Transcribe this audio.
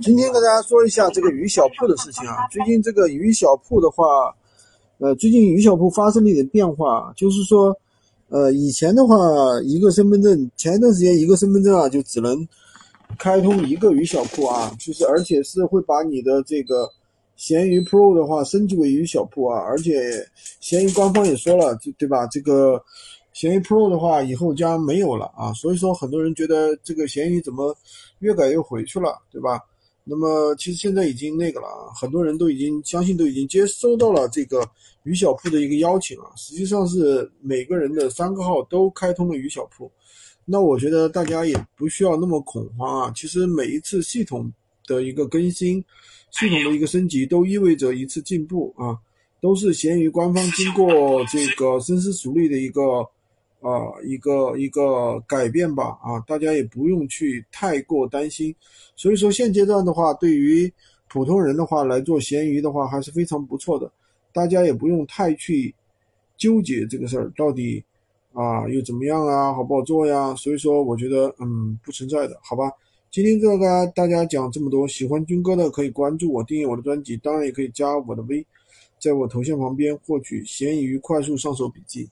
今天跟大家说一下这个鱼小铺的事情啊。最近这个鱼小铺的话，呃，最近鱼小铺发生了一点变化，就是说，呃，以前的话，一个身份证，前一段时间一个身份证啊，就只能开通一个鱼小铺啊，就是而且是会把你的这个闲鱼 Pro 的话升级为鱼小铺啊，而且闲鱼官方也说了，就对吧？这个。闲鱼 Pro 的话，以后将没有了啊，所以说很多人觉得这个闲鱼怎么越改越回去了，对吧？那么其实现在已经那个了啊，很多人都已经相信都已经接收到了这个鱼小铺的一个邀请啊，实际上是每个人的三个号都开通了鱼小铺，那我觉得大家也不需要那么恐慌啊，其实每一次系统的一个更新，系统的一个升级都意味着一次进步啊，都是闲鱼官方经过这个深思熟虑的一个。啊，一个一个改变吧，啊，大家也不用去太过担心。所以说现阶段的话，对于普通人的话来做闲鱼的话，还是非常不错的。大家也不用太去纠结这个事儿到底啊又怎么样啊，好不好做呀？所以说我觉得嗯不存在的，好吧？今天这个大家讲这么多，喜欢军哥的可以关注我，订阅我的专辑，当然也可以加我的微，在我头像旁边获取闲鱼快速上手笔记。